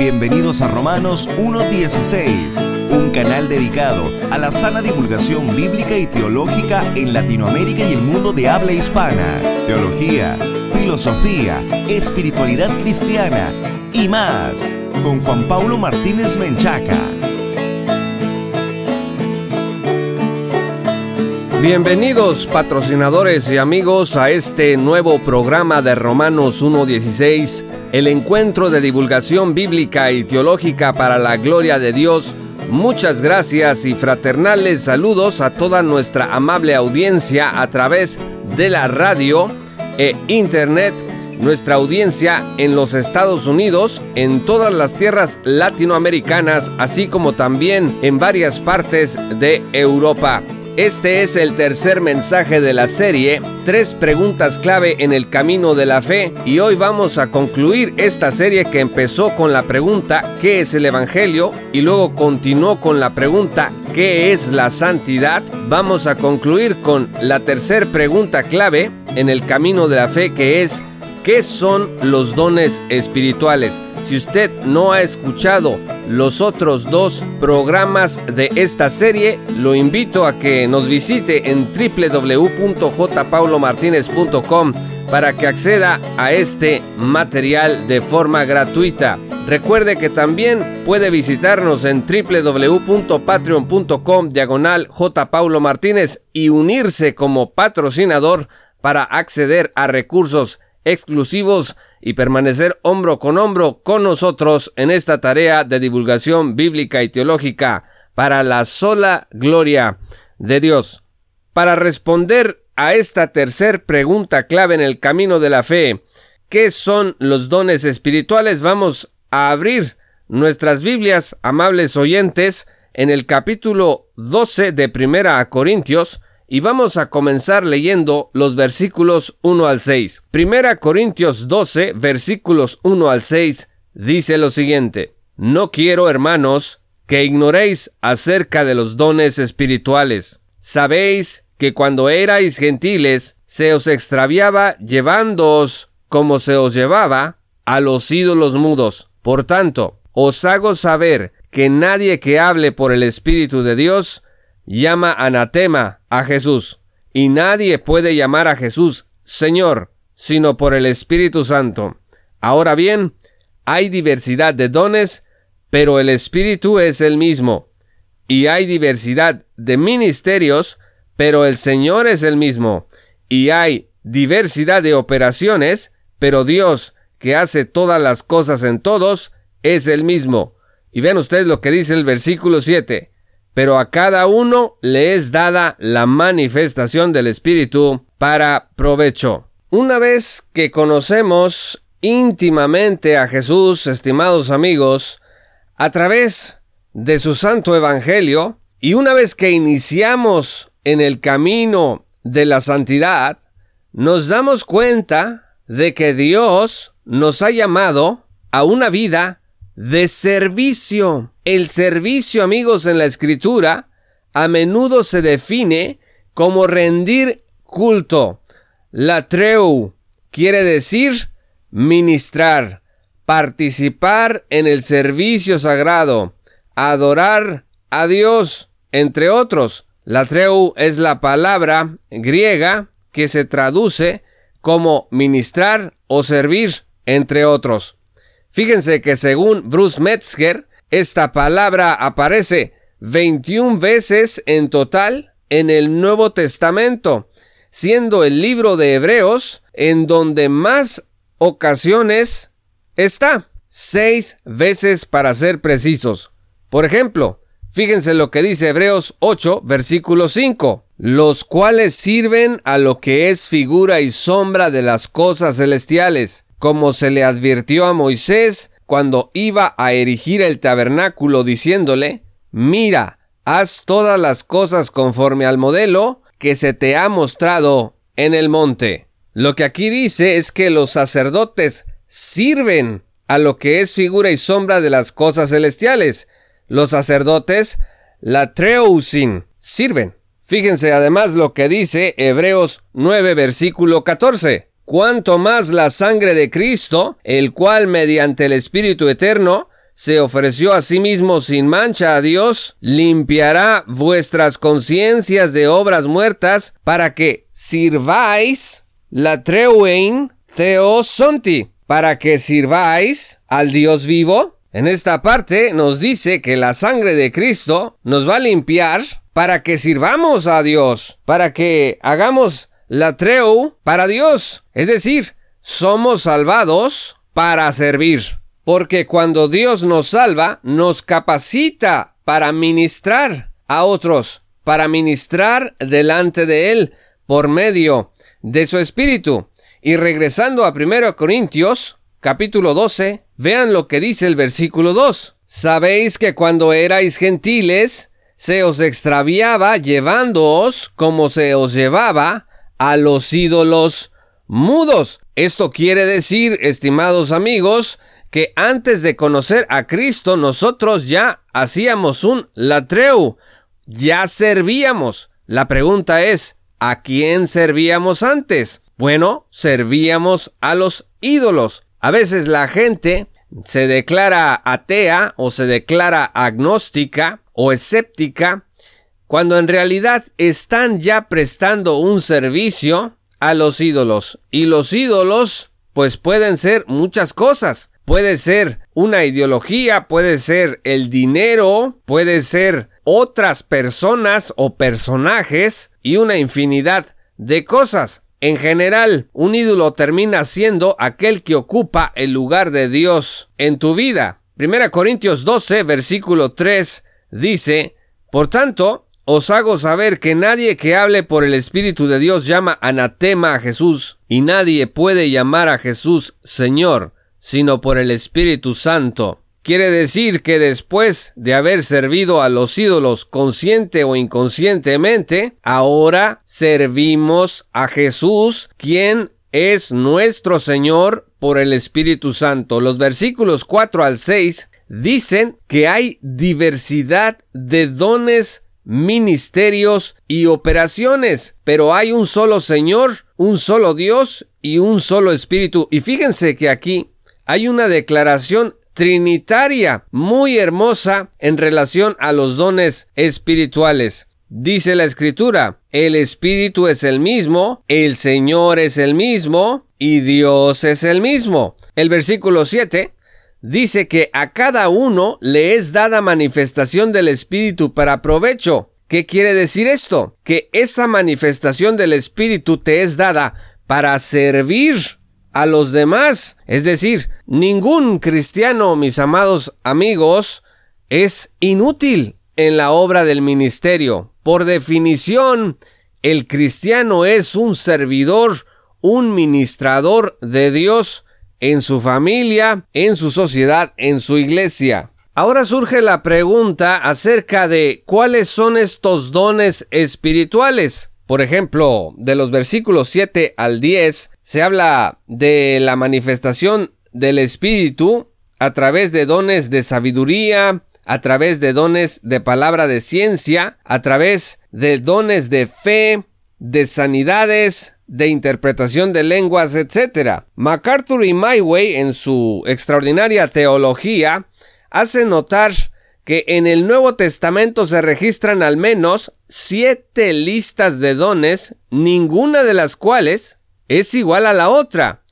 Bienvenidos a Romanos 1.16, un canal dedicado a la sana divulgación bíblica y teológica en Latinoamérica y el mundo de habla hispana. Teología, filosofía, espiritualidad cristiana y más, con Juan Pablo Martínez Menchaca. Bienvenidos patrocinadores y amigos a este nuevo programa de Romanos 1.16, el encuentro de divulgación bíblica y teológica para la gloria de Dios. Muchas gracias y fraternales saludos a toda nuestra amable audiencia a través de la radio e internet, nuestra audiencia en los Estados Unidos, en todas las tierras latinoamericanas, así como también en varias partes de Europa. Este es el tercer mensaje de la serie, tres preguntas clave en el camino de la fe, y hoy vamos a concluir esta serie que empezó con la pregunta ¿qué es el Evangelio? y luego continuó con la pregunta ¿qué es la santidad? Vamos a concluir con la tercera pregunta clave en el camino de la fe que es ¿Qué son los dones espirituales? Si usted no ha escuchado los otros dos programas de esta serie, lo invito a que nos visite en www.jpaulomartinez.com para que acceda a este material de forma gratuita. Recuerde que también puede visitarnos en www.patreon.com diagonal Martínez y unirse como patrocinador para acceder a recursos exclusivos y permanecer hombro con hombro con nosotros en esta tarea de divulgación bíblica y teológica para la sola gloria de Dios. Para responder a esta tercer pregunta clave en el camino de la fe, ¿qué son los dones espirituales? Vamos a abrir nuestras Biblias, amables oyentes, en el capítulo 12 de Primera a Corintios, y vamos a comenzar leyendo los versículos 1 al 6. Primera Corintios 12, versículos 1 al 6, dice lo siguiente. No quiero, hermanos, que ignoréis acerca de los dones espirituales. Sabéis que cuando erais gentiles, se os extraviaba llevándoos como se os llevaba a los ídolos mudos. Por tanto, os hago saber que nadie que hable por el Espíritu de Dios llama anatema a Jesús, y nadie puede llamar a Jesús Señor, sino por el Espíritu Santo. Ahora bien, hay diversidad de dones, pero el Espíritu es el mismo. Y hay diversidad de ministerios, pero el Señor es el mismo. Y hay diversidad de operaciones, pero Dios, que hace todas las cosas en todos, es el mismo. Y ven ustedes lo que dice el versículo 7 pero a cada uno le es dada la manifestación del Espíritu para provecho. Una vez que conocemos íntimamente a Jesús, estimados amigos, a través de su santo Evangelio, y una vez que iniciamos en el camino de la santidad, nos damos cuenta de que Dios nos ha llamado a una vida de servicio. El servicio, amigos, en la escritura a menudo se define como rendir culto. La treu quiere decir ministrar, participar en el servicio sagrado, adorar a Dios, entre otros. La treu es la palabra griega que se traduce como ministrar o servir, entre otros. Fíjense que según Bruce Metzger, esta palabra aparece 21 veces en total en el Nuevo Testamento, siendo el libro de Hebreos en donde más ocasiones está, seis veces para ser precisos. Por ejemplo, fíjense lo que dice Hebreos 8, versículo 5, los cuales sirven a lo que es figura y sombra de las cosas celestiales, como se le advirtió a Moisés cuando iba a erigir el tabernáculo diciéndole, mira, haz todas las cosas conforme al modelo que se te ha mostrado en el monte. Lo que aquí dice es que los sacerdotes sirven a lo que es figura y sombra de las cosas celestiales. Los sacerdotes, la treusin, sirven. Fíjense además lo que dice Hebreos 9 versículo 14 cuanto más la sangre de Cristo, el cual mediante el Espíritu Eterno se ofreció a sí mismo sin mancha a Dios, limpiará vuestras conciencias de obras muertas para que sirváis la treuein theosonti, para que sirváis al Dios vivo. En esta parte nos dice que la sangre de Cristo nos va a limpiar para que sirvamos a Dios, para que hagamos la treu para Dios. Es decir, somos salvados para servir. Porque cuando Dios nos salva, nos capacita para ministrar a otros, para ministrar delante de Él por medio de su Espíritu. Y regresando a 1 Corintios, capítulo 12, vean lo que dice el versículo 2. Sabéis que cuando erais gentiles, se os extraviaba llevándoos como se os llevaba a los ídolos mudos. Esto quiere decir, estimados amigos, que antes de conocer a Cristo nosotros ya hacíamos un latreu, ya servíamos. La pregunta es, ¿a quién servíamos antes? Bueno, servíamos a los ídolos. A veces la gente se declara atea o se declara agnóstica o escéptica cuando en realidad están ya prestando un servicio a los ídolos. Y los ídolos pues pueden ser muchas cosas. Puede ser una ideología, puede ser el dinero, puede ser otras personas o personajes y una infinidad de cosas. En general, un ídolo termina siendo aquel que ocupa el lugar de Dios en tu vida. Primera Corintios 12, versículo 3 dice, Por tanto, os hago saber que nadie que hable por el Espíritu de Dios llama anatema a Jesús, y nadie puede llamar a Jesús Señor, sino por el Espíritu Santo. Quiere decir que después de haber servido a los ídolos consciente o inconscientemente, ahora servimos a Jesús, quien es nuestro Señor por el Espíritu Santo. Los versículos 4 al 6 dicen que hay diversidad de dones ministerios y operaciones, pero hay un solo Señor, un solo Dios y un solo Espíritu. Y fíjense que aquí hay una declaración trinitaria muy hermosa en relación a los dones espirituales. Dice la escritura, el Espíritu es el mismo, el Señor es el mismo y Dios es el mismo. El versículo 7 dice que a cada uno le es dada manifestación del Espíritu para provecho. ¿Qué quiere decir esto? Que esa manifestación del Espíritu te es dada para servir a los demás. Es decir, ningún cristiano, mis amados amigos, es inútil en la obra del ministerio. Por definición, el cristiano es un servidor, un ministrador de Dios en su familia, en su sociedad, en su iglesia. Ahora surge la pregunta acerca de cuáles son estos dones espirituales. Por ejemplo, de los versículos 7 al 10 se habla de la manifestación del Espíritu a través de dones de sabiduría, a través de dones de palabra de ciencia, a través de dones de fe, de sanidades, de interpretación de lenguas, etc. MacArthur y Myway, en su extraordinaria teología, hacen notar que en el Nuevo Testamento se registran al menos siete listas de dones, ninguna de las cuales es igual a la otra,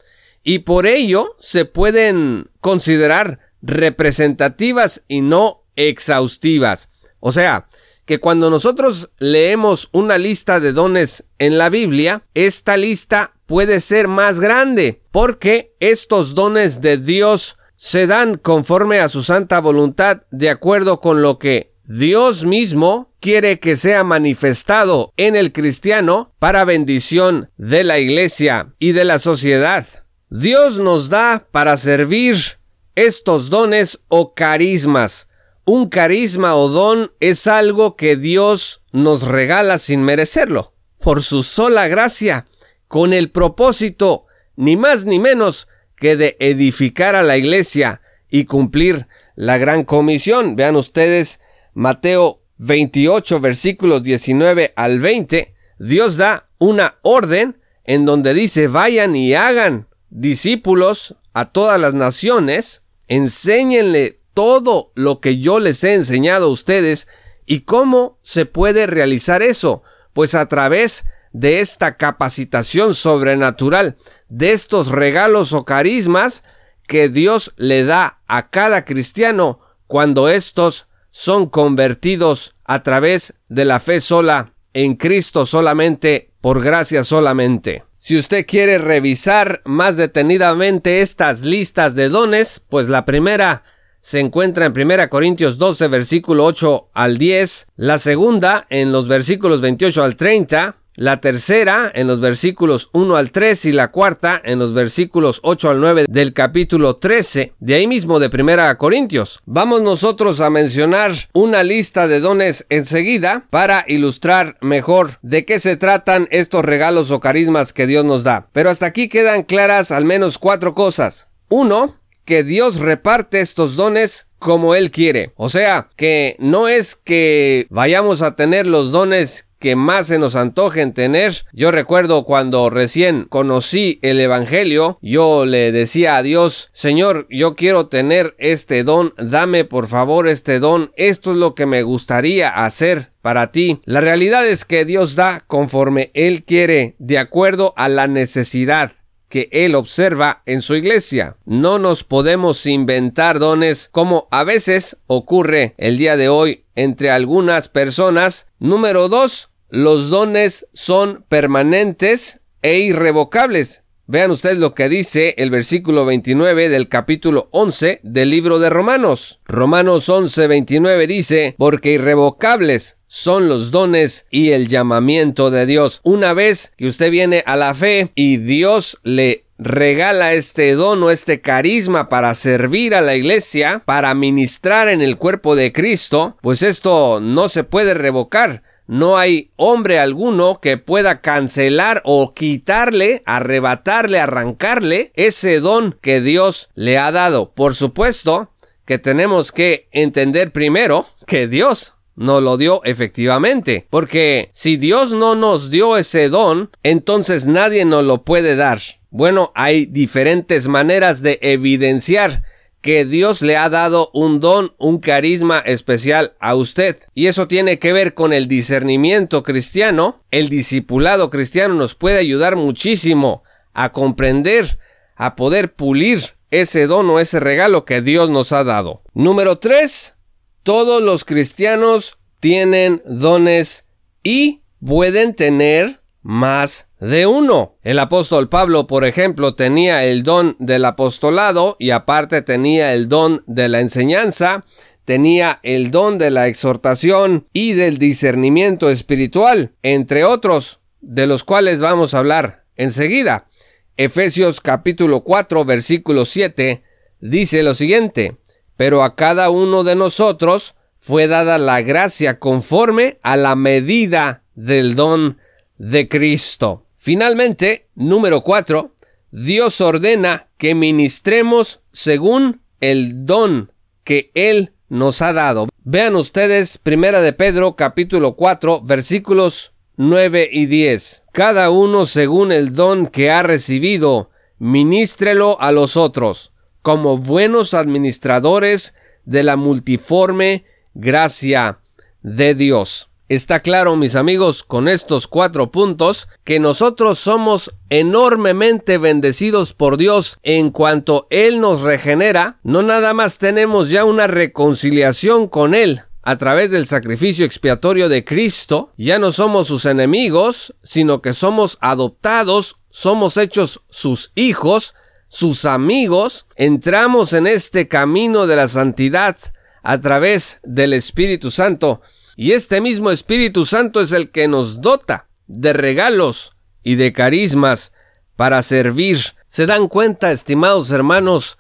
y por ello se pueden considerar representativas y no exhaustivas. O sea, que cuando nosotros leemos una lista de dones en la Biblia, esta lista puede ser más grande, porque estos dones de Dios se dan conforme a su santa voluntad, de acuerdo con lo que Dios mismo quiere que sea manifestado en el cristiano para bendición de la iglesia y de la sociedad. Dios nos da para servir estos dones o carismas, un carisma o don es algo que Dios nos regala sin merecerlo, por su sola gracia, con el propósito, ni más ni menos, que de edificar a la iglesia y cumplir la gran comisión. Vean ustedes Mateo 28 versículos 19 al 20. Dios da una orden en donde dice vayan y hagan discípulos a todas las naciones, enséñenle todo lo que yo les he enseñado a ustedes. ¿Y cómo se puede realizar eso? Pues a través de esta capacitación sobrenatural, de estos regalos o carismas que Dios le da a cada cristiano cuando estos son convertidos a través de la fe sola en Cristo solamente, por gracia solamente. Si usted quiere revisar más detenidamente estas listas de dones, pues la primera se encuentra en 1 Corintios 12, versículo 8 al 10, la segunda en los versículos 28 al 30, la tercera en los versículos 1 al 3 y la cuarta en los versículos 8 al 9 del capítulo 13, de ahí mismo de Primera Corintios. Vamos nosotros a mencionar una lista de dones enseguida para ilustrar mejor de qué se tratan estos regalos o carismas que Dios nos da. Pero hasta aquí quedan claras al menos cuatro cosas. Uno, que Dios reparte estos dones como Él quiere. O sea, que no es que vayamos a tener los dones que más se nos antojen tener. Yo recuerdo cuando recién conocí el Evangelio, yo le decía a Dios, Señor, yo quiero tener este don, dame por favor este don, esto es lo que me gustaría hacer para ti. La realidad es que Dios da conforme Él quiere, de acuerdo a la necesidad que Él observa en su iglesia. No nos podemos inventar dones como a veces ocurre el día de hoy entre algunas personas. Número dos, los dones son permanentes e irrevocables. Vean ustedes lo que dice el versículo 29 del capítulo 11 del libro de Romanos. Romanos 11, 29 dice, porque irrevocables son los dones y el llamamiento de Dios. Una vez que usted viene a la fe y Dios le regala este don o este carisma para servir a la iglesia, para ministrar en el cuerpo de Cristo, pues esto no se puede revocar no hay hombre alguno que pueda cancelar o quitarle, arrebatarle, arrancarle ese don que Dios le ha dado. Por supuesto que tenemos que entender primero que Dios no lo dio efectivamente. Porque si Dios no nos dio ese don, entonces nadie nos lo puede dar. Bueno, hay diferentes maneras de evidenciar que Dios le ha dado un don, un carisma especial a usted. Y eso tiene que ver con el discernimiento cristiano. El discipulado cristiano nos puede ayudar muchísimo a comprender, a poder pulir ese don o ese regalo que Dios nos ha dado. Número 3. Todos los cristianos tienen dones y pueden tener más de uno. El apóstol Pablo, por ejemplo, tenía el don del apostolado y aparte tenía el don de la enseñanza, tenía el don de la exhortación y del discernimiento espiritual, entre otros, de los cuales vamos a hablar enseguida. Efesios capítulo 4 versículo 7 dice lo siguiente, pero a cada uno de nosotros fue dada la gracia conforme a la medida del don de Cristo. Finalmente, número 4, Dios ordena que ministremos según el don que Él nos ha dado. Vean ustedes, Primera de Pedro, capítulo 4, versículos 9 y 10. Cada uno según el don que ha recibido, ministrelo a los otros, como buenos administradores de la multiforme gracia de Dios. Está claro, mis amigos, con estos cuatro puntos, que nosotros somos enormemente bendecidos por Dios en cuanto Él nos regenera, no nada más tenemos ya una reconciliación con Él, a través del sacrificio expiatorio de Cristo, ya no somos sus enemigos, sino que somos adoptados, somos hechos sus hijos, sus amigos, entramos en este camino de la santidad a través del Espíritu Santo, y este mismo Espíritu Santo es el que nos dota de regalos y de carismas para servir. ¿Se dan cuenta, estimados hermanos,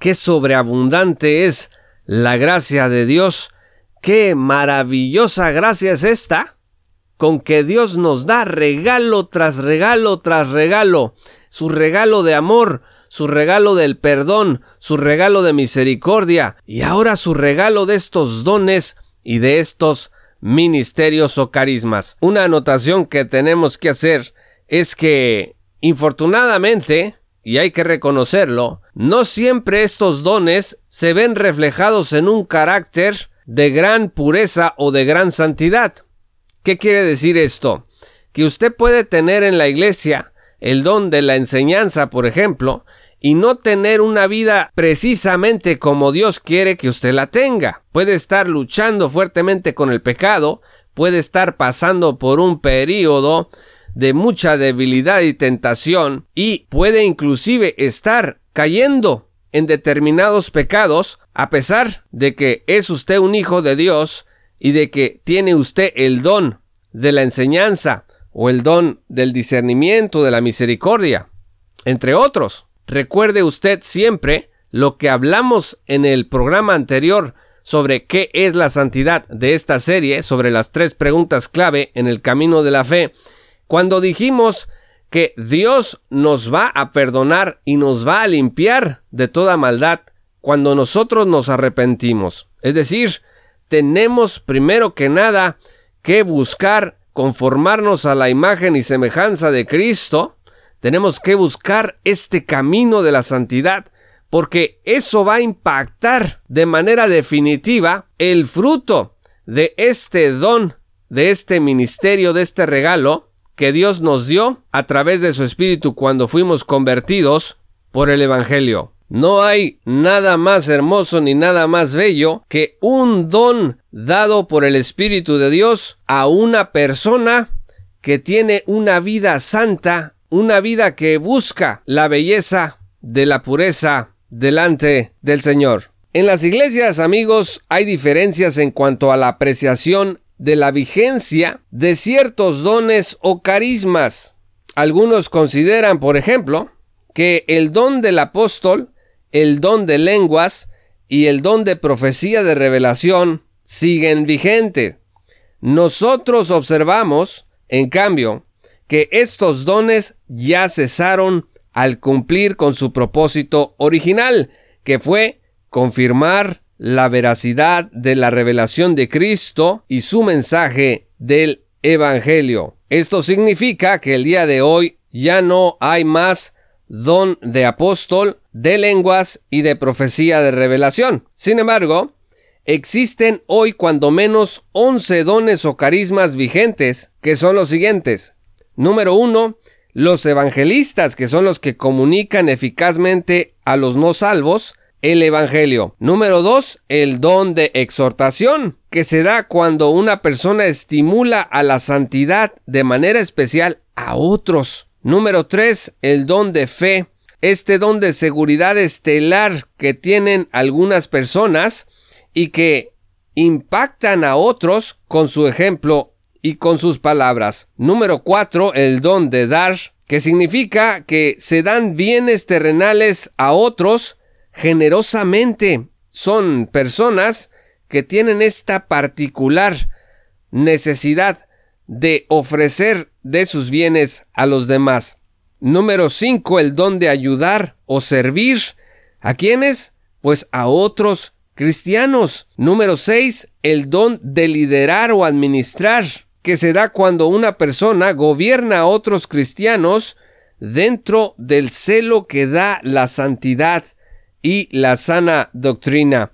qué sobreabundante es la gracia de Dios? ¿Qué maravillosa gracia es esta? Con que Dios nos da regalo tras regalo tras regalo, su regalo de amor, su regalo del perdón, su regalo de misericordia y ahora su regalo de estos dones y de estos ministerios o carismas. Una anotación que tenemos que hacer es que, infortunadamente, y hay que reconocerlo, no siempre estos dones se ven reflejados en un carácter de gran pureza o de gran santidad. ¿Qué quiere decir esto? Que usted puede tener en la iglesia el don de la enseñanza, por ejemplo, y no tener una vida precisamente como Dios quiere que usted la tenga. Puede estar luchando fuertemente con el pecado, puede estar pasando por un periodo de mucha debilidad y tentación y puede inclusive estar cayendo en determinados pecados a pesar de que es usted un hijo de Dios y de que tiene usted el don de la enseñanza o el don del discernimiento, de la misericordia, entre otros. Recuerde usted siempre lo que hablamos en el programa anterior sobre qué es la santidad de esta serie, sobre las tres preguntas clave en el camino de la fe, cuando dijimos que Dios nos va a perdonar y nos va a limpiar de toda maldad cuando nosotros nos arrepentimos. Es decir, tenemos primero que nada que buscar conformarnos a la imagen y semejanza de Cristo, tenemos que buscar este camino de la santidad, porque eso va a impactar de manera definitiva el fruto de este don, de este ministerio, de este regalo que Dios nos dio a través de su Espíritu cuando fuimos convertidos por el Evangelio. No hay nada más hermoso ni nada más bello que un don dado por el Espíritu de Dios a una persona que tiene una vida santa, una vida que busca la belleza de la pureza delante del Señor. En las iglesias, amigos, hay diferencias en cuanto a la apreciación de la vigencia de ciertos dones o carismas. Algunos consideran, por ejemplo, que el don del apóstol el don de lenguas y el don de profecía de revelación siguen vigentes. Nosotros observamos, en cambio, que estos dones ya cesaron al cumplir con su propósito original, que fue confirmar la veracidad de la revelación de Cristo y su mensaje del Evangelio. Esto significa que el día de hoy ya no hay más don de apóstol, de lenguas y de profecía de revelación. Sin embargo, existen hoy cuando menos 11 dones o carismas vigentes, que son los siguientes. Número uno, los evangelistas, que son los que comunican eficazmente a los no salvos el Evangelio. Número dos, el don de exhortación, que se da cuando una persona estimula a la santidad de manera especial a otros. Número 3. El don de fe. Este don de seguridad estelar que tienen algunas personas y que impactan a otros con su ejemplo y con sus palabras. Número 4. El don de dar, que significa que se dan bienes terrenales a otros generosamente. Son personas que tienen esta particular necesidad de ofrecer de sus bienes a los demás. Número 5. El don de ayudar o servir. ¿A quiénes? Pues a otros cristianos. Número 6. El don de liderar o administrar, que se da cuando una persona gobierna a otros cristianos dentro del celo que da la santidad y la sana doctrina.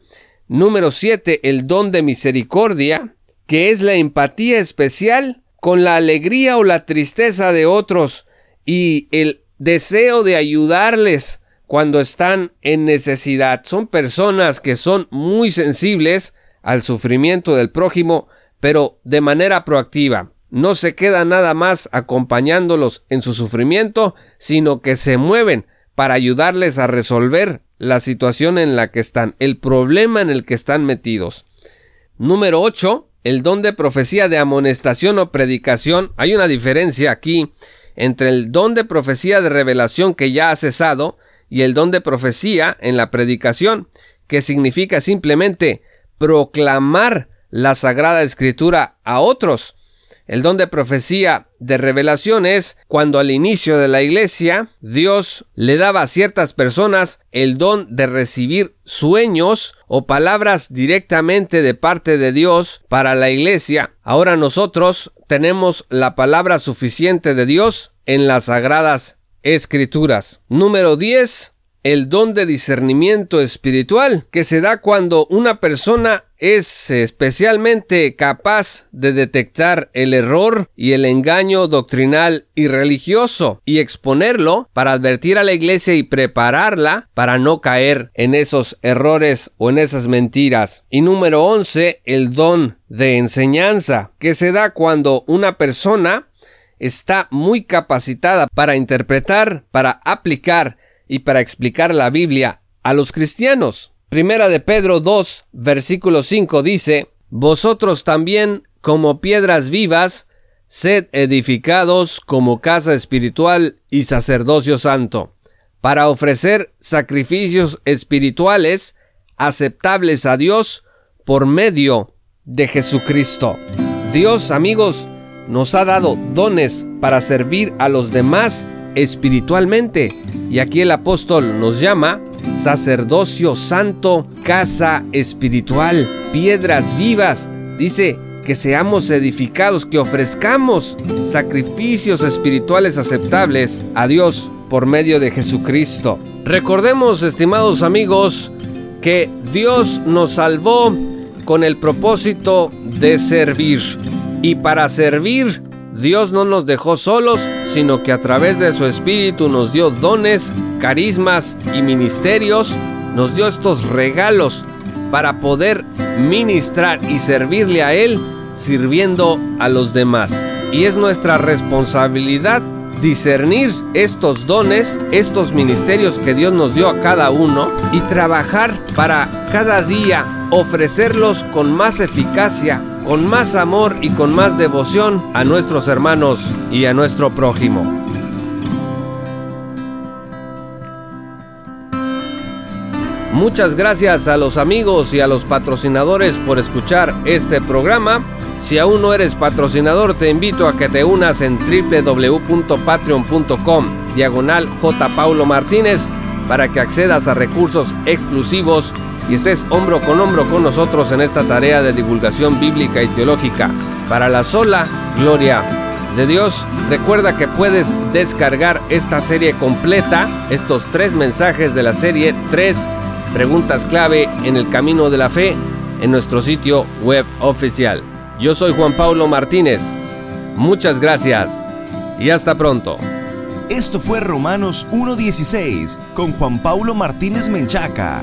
Número 7. El don de misericordia, que es la empatía especial con la alegría o la tristeza de otros y el deseo de ayudarles cuando están en necesidad. Son personas que son muy sensibles al sufrimiento del prójimo, pero de manera proactiva. No se queda nada más acompañándolos en su sufrimiento, sino que se mueven para ayudarles a resolver la situación en la que están, el problema en el que están metidos. Número 8 el don de profecía de amonestación o predicación, hay una diferencia aquí entre el don de profecía de revelación que ya ha cesado y el don de profecía en la predicación, que significa simplemente proclamar la sagrada escritura a otros. El don de profecía de revelación es cuando al inicio de la iglesia Dios le daba a ciertas personas el don de recibir sueños o palabras directamente de parte de Dios para la iglesia. Ahora nosotros tenemos la palabra suficiente de Dios en las sagradas escrituras. Número 10. El don de discernimiento espiritual que se da cuando una persona es especialmente capaz de detectar el error y el engaño doctrinal y religioso y exponerlo para advertir a la iglesia y prepararla para no caer en esos errores o en esas mentiras. Y número 11, el don de enseñanza, que se da cuando una persona está muy capacitada para interpretar, para aplicar y para explicar la Biblia a los cristianos. Primera de Pedro 2, versículo 5 dice, Vosotros también, como piedras vivas, sed edificados como casa espiritual y sacerdocio santo, para ofrecer sacrificios espirituales aceptables a Dios por medio de Jesucristo. Dios, amigos, nos ha dado dones para servir a los demás espiritualmente. Y aquí el apóstol nos llama sacerdocio santo, casa espiritual, piedras vivas. Dice que seamos edificados, que ofrezcamos sacrificios espirituales aceptables a Dios por medio de Jesucristo. Recordemos, estimados amigos, que Dios nos salvó con el propósito de servir. Y para servir, Dios no nos dejó solos, sino que a través de su Espíritu nos dio dones carismas y ministerios, nos dio estos regalos para poder ministrar y servirle a Él sirviendo a los demás. Y es nuestra responsabilidad discernir estos dones, estos ministerios que Dios nos dio a cada uno y trabajar para cada día ofrecerlos con más eficacia, con más amor y con más devoción a nuestros hermanos y a nuestro prójimo. Muchas gracias a los amigos y a los patrocinadores por escuchar este programa. Si aún no eres patrocinador, te invito a que te unas en www.patreon.com diagonal J. Paulo Martínez para que accedas a recursos exclusivos y estés hombro con hombro con nosotros en esta tarea de divulgación bíblica y teológica. Para la sola gloria de Dios, recuerda que puedes descargar esta serie completa, estos tres mensajes de la serie 3 preguntas clave en el camino de la fe en nuestro sitio web oficial. Yo soy Juan Pablo Martínez. Muchas gracias y hasta pronto. Esto fue Romanos 1.16 con Juan Pablo Martínez Menchaca.